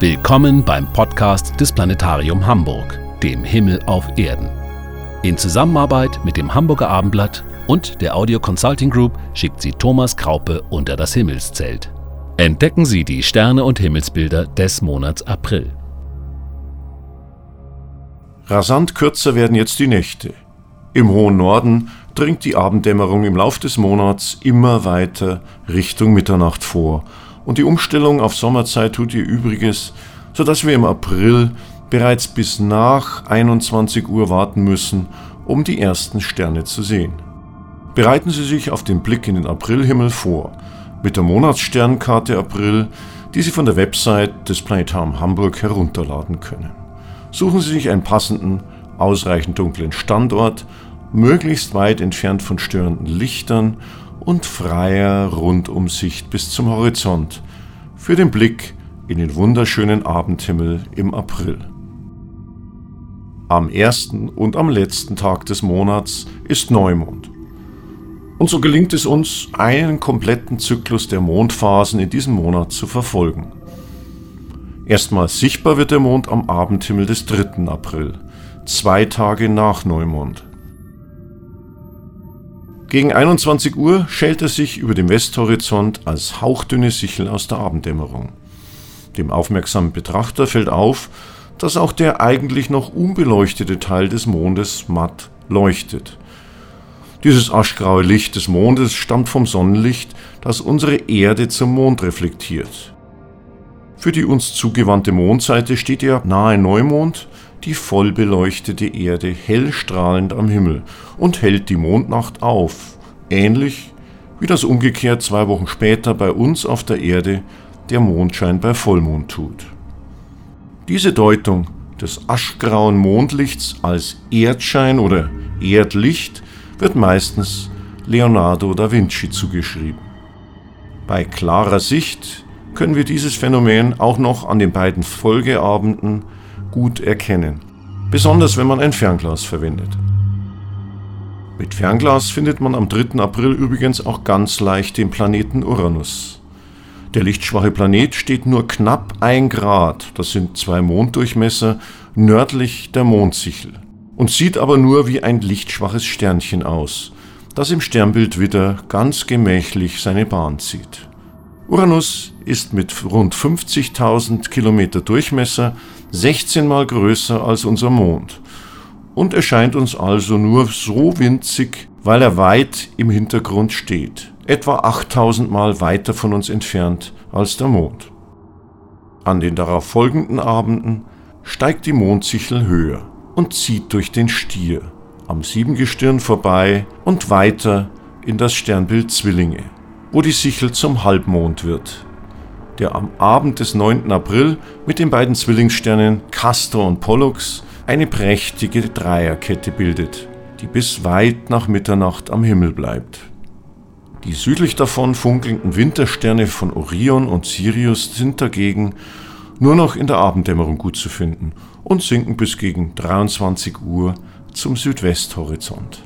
Willkommen beim Podcast des Planetarium Hamburg, dem Himmel auf Erden. In Zusammenarbeit mit dem Hamburger Abendblatt und der Audio Consulting Group schickt sie Thomas Kraupe unter das Himmelszelt. Entdecken Sie die Sterne und Himmelsbilder des Monats April. Rasant kürzer werden jetzt die Nächte. Im hohen Norden dringt die Abenddämmerung im Lauf des Monats immer weiter Richtung Mitternacht vor und die Umstellung auf Sommerzeit tut ihr Übriges, sodass wir im April bereits bis nach 21 Uhr warten müssen, um die ersten Sterne zu sehen. Bereiten Sie sich auf den Blick in den Aprilhimmel vor, mit der Monatssternkarte April, die Sie von der Website des Planetarium Hamburg herunterladen können. Suchen Sie sich einen passenden, ausreichend dunklen Standort, möglichst weit entfernt von störenden Lichtern und freier Rundumsicht bis zum Horizont für den Blick in den wunderschönen Abendhimmel im April. Am ersten und am letzten Tag des Monats ist Neumond. Und so gelingt es uns, einen kompletten Zyklus der Mondphasen in diesem Monat zu verfolgen. Erstmals sichtbar wird der Mond am Abendhimmel des 3. April, zwei Tage nach Neumond. Gegen 21 Uhr schält er sich über dem Westhorizont als hauchdünne Sichel aus der Abenddämmerung. Dem aufmerksamen Betrachter fällt auf, dass auch der eigentlich noch unbeleuchtete Teil des Mondes matt leuchtet. Dieses aschgraue Licht des Mondes stammt vom Sonnenlicht, das unsere Erde zum Mond reflektiert. Für die uns zugewandte Mondseite steht der nahe Neumond die vollbeleuchtete Erde hell strahlend am Himmel und hält die Mondnacht auf, ähnlich wie das umgekehrt zwei Wochen später bei uns auf der Erde der Mondschein bei Vollmond tut. Diese Deutung des aschgrauen Mondlichts als Erdschein oder Erdlicht wird meistens Leonardo da Vinci zugeschrieben. Bei klarer Sicht können wir dieses Phänomen auch noch an den beiden Folgeabenden gut erkennen, besonders wenn man ein Fernglas verwendet. Mit Fernglas findet man am 3. April übrigens auch ganz leicht den Planeten Uranus. Der lichtschwache Planet steht nur knapp ein Grad, das sind zwei Monddurchmesser, nördlich der Mondsichel und sieht aber nur wie ein lichtschwaches Sternchen aus, das im Sternbild Widder ganz gemächlich seine Bahn zieht. Uranus ist mit rund 50.000 Kilometer Durchmesser 16 mal größer als unser Mond und erscheint uns also nur so winzig, weil er weit im Hintergrund steht, etwa 8000 Mal weiter von uns entfernt als der Mond. An den darauf folgenden Abenden steigt die Mondsichel höher und zieht durch den Stier, am Siebengestirn vorbei und weiter in das Sternbild Zwillinge, wo die Sichel zum Halbmond wird, der am Abend des 9. April mit den beiden Zwillingssternen Castor und Pollux eine prächtige Dreierkette bildet, die bis weit nach Mitternacht am Himmel bleibt. Die südlich davon funkelnden Wintersterne von Orion und Sirius sind dagegen nur noch in der Abenddämmerung gut zu finden und sinken bis gegen 23 Uhr zum Südwesthorizont.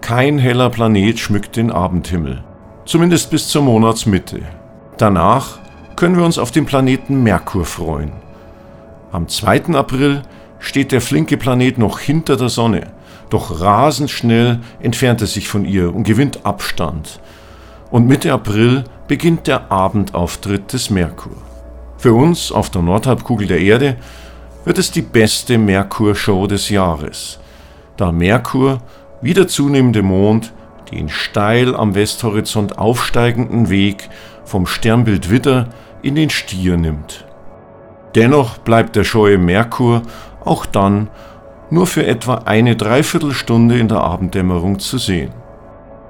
Kein heller Planet schmückt den Abendhimmel, zumindest bis zur Monatsmitte. Danach können wir uns auf den Planeten Merkur freuen. Am 2. April steht der flinke Planet noch hinter der Sonne, doch rasend schnell entfernt er sich von ihr und gewinnt Abstand. Und Mitte April beginnt der Abendauftritt des Merkur. Für uns auf der Nordhalbkugel der Erde wird es die beste Merkur-Show des Jahres, da Merkur wie der zunehmende Mond den steil am Westhorizont aufsteigenden Weg vom Sternbild Widder in den Stier nimmt. Dennoch bleibt der scheue Merkur auch dann nur für etwa eine Dreiviertelstunde in der Abenddämmerung zu sehen.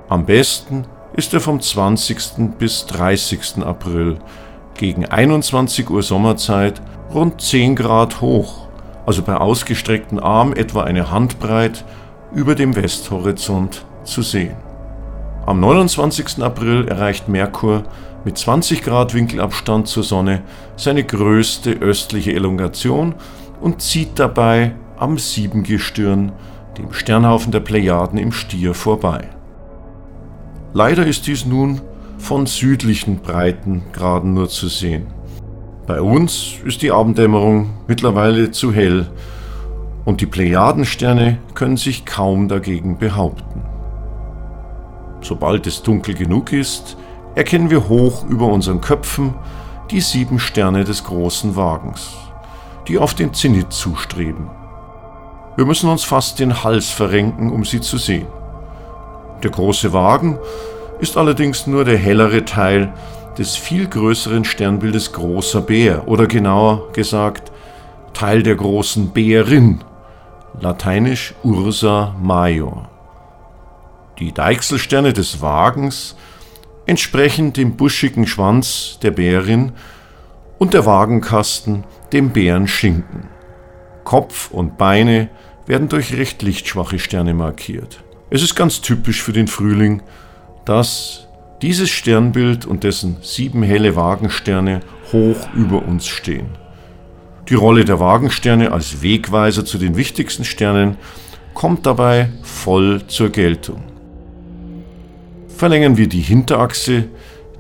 Am besten ist er vom 20. bis 30. April gegen 21 Uhr Sommerzeit rund 10 Grad hoch, also bei ausgestreckten Arm etwa eine Handbreit über dem Westhorizont zu sehen. Am 29. April erreicht Merkur mit 20 Grad Winkelabstand zur Sonne seine größte östliche Elongation und zieht dabei am Siebengestirn, dem Sternhaufen der Plejaden im Stier, vorbei. Leider ist dies nun von südlichen Breitengraden nur zu sehen. Bei uns ist die Abenddämmerung mittlerweile zu hell und die Plejadensterne können sich kaum dagegen behaupten. Sobald es dunkel genug ist, erkennen wir hoch über unseren Köpfen die sieben Sterne des großen Wagens, die auf den Zenit zustreben. Wir müssen uns fast den Hals verrenken, um sie zu sehen. Der große Wagen ist allerdings nur der hellere Teil des viel größeren Sternbildes Großer Bär oder genauer gesagt Teil der großen Bärin, lateinisch Ursa Major. Die Deichselsterne des Wagens entsprechen dem buschigen Schwanz der Bärin und der Wagenkasten dem Bärenschinken. Kopf und Beine werden durch recht lichtschwache Sterne markiert. Es ist ganz typisch für den Frühling, dass dieses Sternbild und dessen sieben helle Wagensterne hoch über uns stehen. Die Rolle der Wagensterne als Wegweiser zu den wichtigsten Sternen kommt dabei voll zur Geltung. Verlängern wir die Hinterachse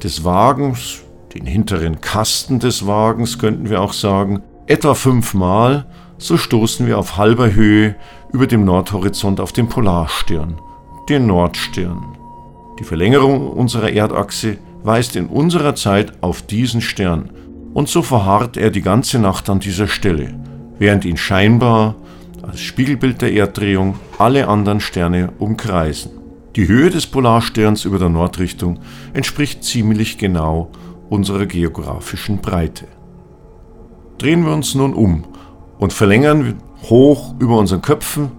des Wagens, den hinteren Kasten des Wagens könnten wir auch sagen, etwa fünfmal, so stoßen wir auf halber Höhe über dem Nordhorizont auf den Polarstern, den Nordstern. Die Verlängerung unserer Erdachse weist in unserer Zeit auf diesen Stern, und so verharrt er die ganze Nacht an dieser Stelle, während ihn scheinbar als Spiegelbild der Erddrehung alle anderen Sterne umkreisen. Die Höhe des Polarsterns über der Nordrichtung entspricht ziemlich genau unserer geografischen Breite. Drehen wir uns nun um und verlängern hoch über unseren Köpfen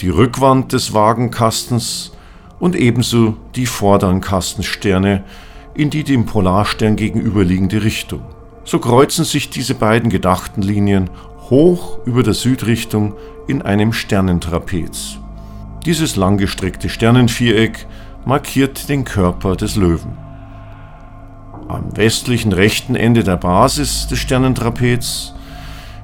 die Rückwand des Wagenkastens und ebenso die vorderen Kastensterne in die dem Polarstern gegenüberliegende Richtung. So kreuzen sich diese beiden gedachten Linien hoch über der Südrichtung in einem Sternentrapez. Dieses langgestreckte Sternenviereck markiert den Körper des Löwen. Am westlichen rechten Ende der Basis des Sternentrapez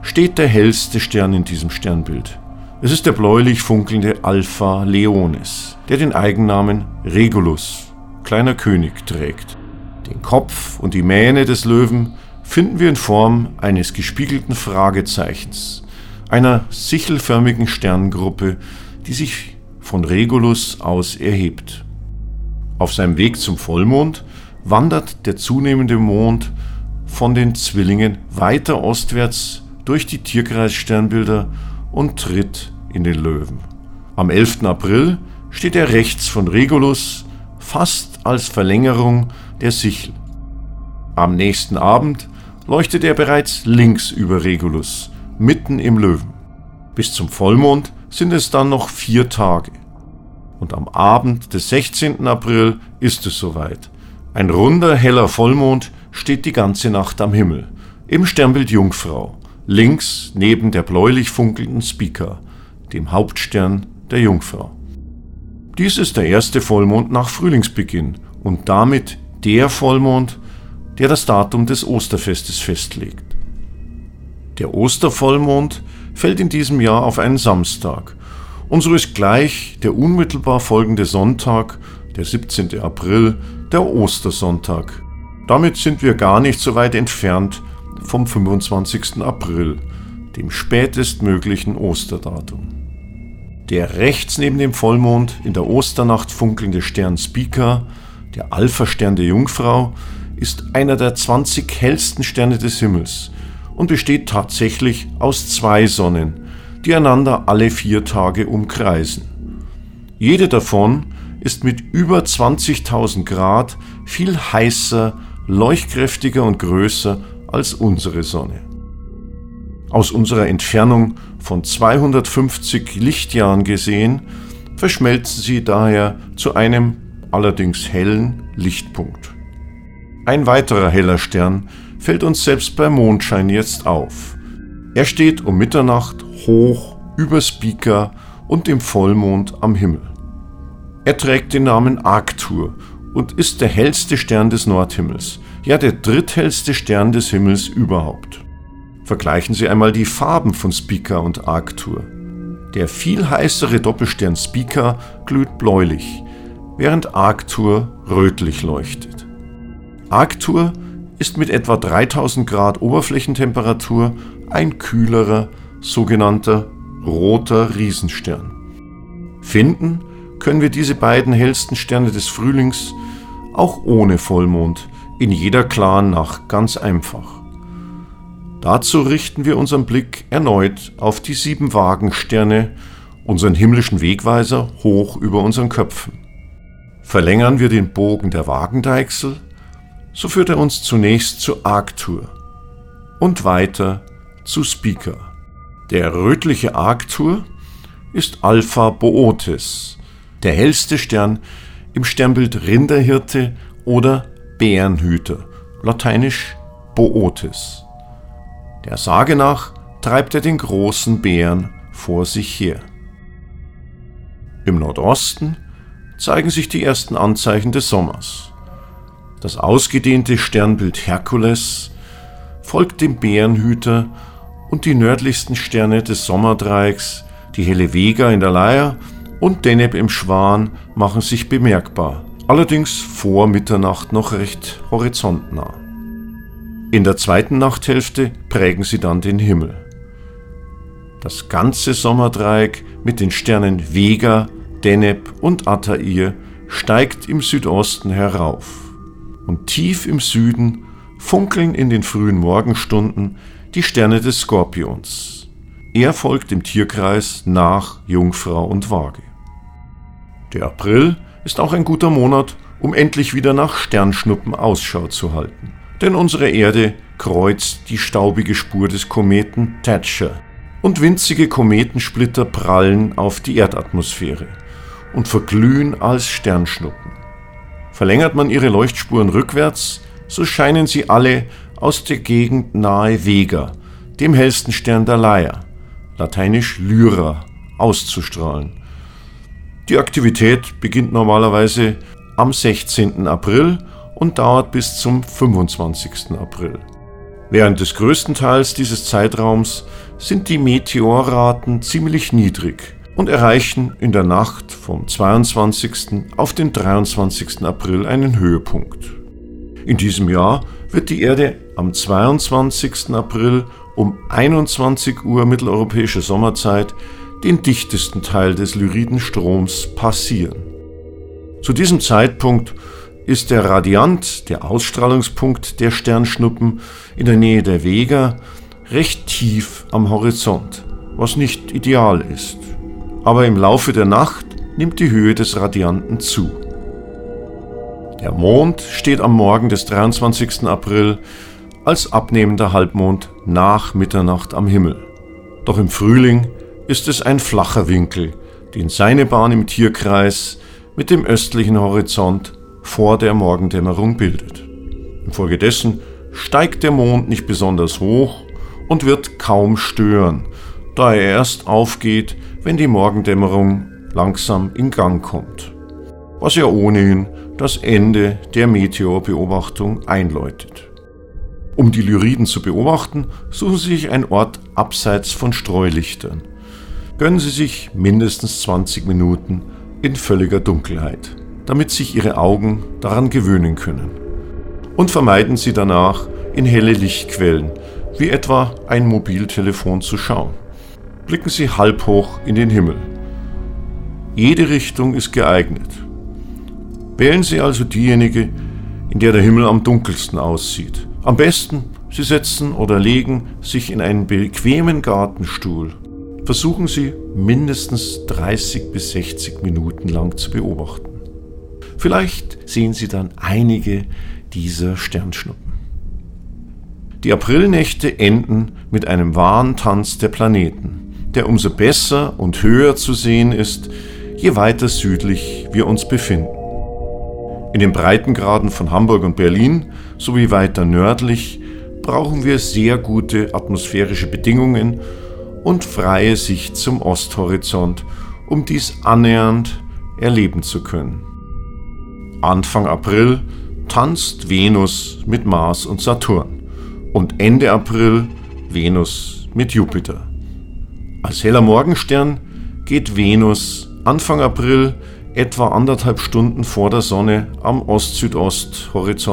steht der hellste Stern in diesem Sternbild. Es ist der bläulich funkelnde Alpha Leonis, der den Eigennamen Regulus, kleiner König, trägt. Den Kopf und die Mähne des Löwen finden wir in Form eines gespiegelten Fragezeichens, einer sichelförmigen Sterngruppe, die sich von Regulus aus erhebt. Auf seinem Weg zum Vollmond wandert der zunehmende Mond von den Zwillingen weiter ostwärts durch die Tierkreissternbilder und tritt in den Löwen. Am 11. April steht er rechts von Regulus, fast als Verlängerung der Sichel. Am nächsten Abend leuchtet er bereits links über Regulus, mitten im Löwen. Bis zum Vollmond sind es dann noch vier Tage. Und am Abend des 16. April ist es soweit. Ein runder, heller Vollmond steht die ganze Nacht am Himmel, im Sternbild Jungfrau, links neben der bläulich funkelnden Speaker, dem Hauptstern der Jungfrau. Dies ist der erste Vollmond nach Frühlingsbeginn und damit der Vollmond, der das Datum des Osterfestes festlegt. Der Ostervollmond fällt in diesem Jahr auf einen Samstag und so ist gleich der unmittelbar folgende Sonntag, der 17. April, der Ostersonntag. Damit sind wir gar nicht so weit entfernt vom 25. April, dem spätestmöglichen Osterdatum. Der rechts neben dem Vollmond in der Osternacht funkelnde Stern Spica, der Alpha-Stern der Jungfrau, ist einer der 20 hellsten Sterne des Himmels und besteht tatsächlich aus zwei Sonnen, die einander alle vier Tage umkreisen. Jede davon ist mit über 20.000 Grad viel heißer, leuchtkräftiger und größer als unsere Sonne. Aus unserer Entfernung von 250 Lichtjahren gesehen, verschmelzen sie daher zu einem allerdings hellen Lichtpunkt. Ein weiterer heller Stern fällt uns selbst bei Mondschein jetzt auf. Er steht um Mitternacht hoch über Speaker und dem Vollmond am Himmel. Er trägt den Namen Arctur und ist der hellste Stern des Nordhimmels, ja der dritthellste Stern des Himmels überhaupt. Vergleichen Sie einmal die Farben von Spica und Arctur. Der viel heißere Doppelstern Spica glüht bläulich, während Arctur rötlich leuchtet. Arctur ist mit etwa 3000 Grad Oberflächentemperatur ein kühlerer, sogenannter roter Riesenstern. Finden können wir diese beiden hellsten Sterne des Frühlings auch ohne Vollmond in jeder klaren Nacht ganz einfach. Dazu richten wir unseren Blick erneut auf die sieben Wagensterne, unseren himmlischen Wegweiser hoch über unseren Köpfen. Verlängern wir den Bogen der Wagendeichsel, so führt er uns zunächst zu Arctur und weiter zu Speaker. Der rötliche Arctur ist Alpha Bootes, der hellste Stern im Sternbild Rinderhirte oder Bärenhüter, lateinisch Bootes. Der Sage nach treibt er den großen Bären vor sich her. Im Nordosten zeigen sich die ersten Anzeichen des Sommers. Das ausgedehnte Sternbild Herkules folgt dem Bärenhüter und die nördlichsten Sterne des Sommerdreiecks, die helle Vega in der Leier und Deneb im Schwan, machen sich bemerkbar, allerdings vor Mitternacht noch recht horizontnah. In der zweiten Nachthälfte prägen sie dann den Himmel. Das ganze Sommerdreieck mit den Sternen Vega, Deneb und Attair steigt im Südosten herauf. Und tief im Süden funkeln in den frühen Morgenstunden die Sterne des Skorpions. Er folgt im Tierkreis nach Jungfrau und Waage. Der April ist auch ein guter Monat, um endlich wieder nach Sternschnuppen Ausschau zu halten. Denn unsere Erde kreuzt die staubige Spur des Kometen Thatcher und winzige Kometensplitter prallen auf die Erdatmosphäre und verglühen als Sternschnuppen. Verlängert man ihre Leuchtspuren rückwärts, so scheinen sie alle aus der Gegend nahe Vega, dem hellsten Stern der Leier, lateinisch Lyra, auszustrahlen. Die Aktivität beginnt normalerweise am 16. April und dauert bis zum 25. April. Während des größten Teils dieses Zeitraums sind die Meteorraten ziemlich niedrig und erreichen in der Nacht vom 22. auf den 23. April einen Höhepunkt. In diesem Jahr wird die Erde am 22. April um 21 Uhr mitteleuropäische Sommerzeit den dichtesten Teil des Lyriden-Stroms passieren. Zu diesem Zeitpunkt ist der Radiant, der Ausstrahlungspunkt der Sternschnuppen in der Nähe der Vega, recht tief am Horizont, was nicht ideal ist aber im Laufe der Nacht nimmt die Höhe des Radianten zu. Der Mond steht am Morgen des 23. April als abnehmender Halbmond nach Mitternacht am Himmel. Doch im Frühling ist es ein flacher Winkel, den seine Bahn im Tierkreis mit dem östlichen Horizont vor der Morgendämmerung bildet. Infolgedessen steigt der Mond nicht besonders hoch und wird kaum stören, da er erst aufgeht, wenn die Morgendämmerung langsam in Gang kommt, was ja ohnehin das Ende der Meteorbeobachtung einläutet. Um die Lyriden zu beobachten, suchen Sie sich einen Ort abseits von Streulichtern. Gönnen Sie sich mindestens 20 Minuten in völliger Dunkelheit, damit sich Ihre Augen daran gewöhnen können. Und vermeiden Sie danach, in helle Lichtquellen, wie etwa ein Mobiltelefon zu schauen blicken Sie halb hoch in den Himmel. Jede Richtung ist geeignet. Wählen Sie also diejenige, in der der Himmel am dunkelsten aussieht. Am besten, Sie setzen oder legen sich in einen bequemen Gartenstuhl. Versuchen Sie mindestens 30 bis 60 Minuten lang zu beobachten. Vielleicht sehen Sie dann einige dieser Sternschnuppen. Die Aprilnächte enden mit einem wahren Tanz der Planeten der umso besser und höher zu sehen ist, je weiter südlich wir uns befinden. In den Breitengraden von Hamburg und Berlin sowie weiter nördlich brauchen wir sehr gute atmosphärische Bedingungen und freie Sicht zum Osthorizont, um dies annähernd erleben zu können. Anfang April tanzt Venus mit Mars und Saturn und Ende April Venus mit Jupiter. Als heller Morgenstern geht Venus Anfang April etwa anderthalb Stunden vor der Sonne am Ost-Südost-Horizont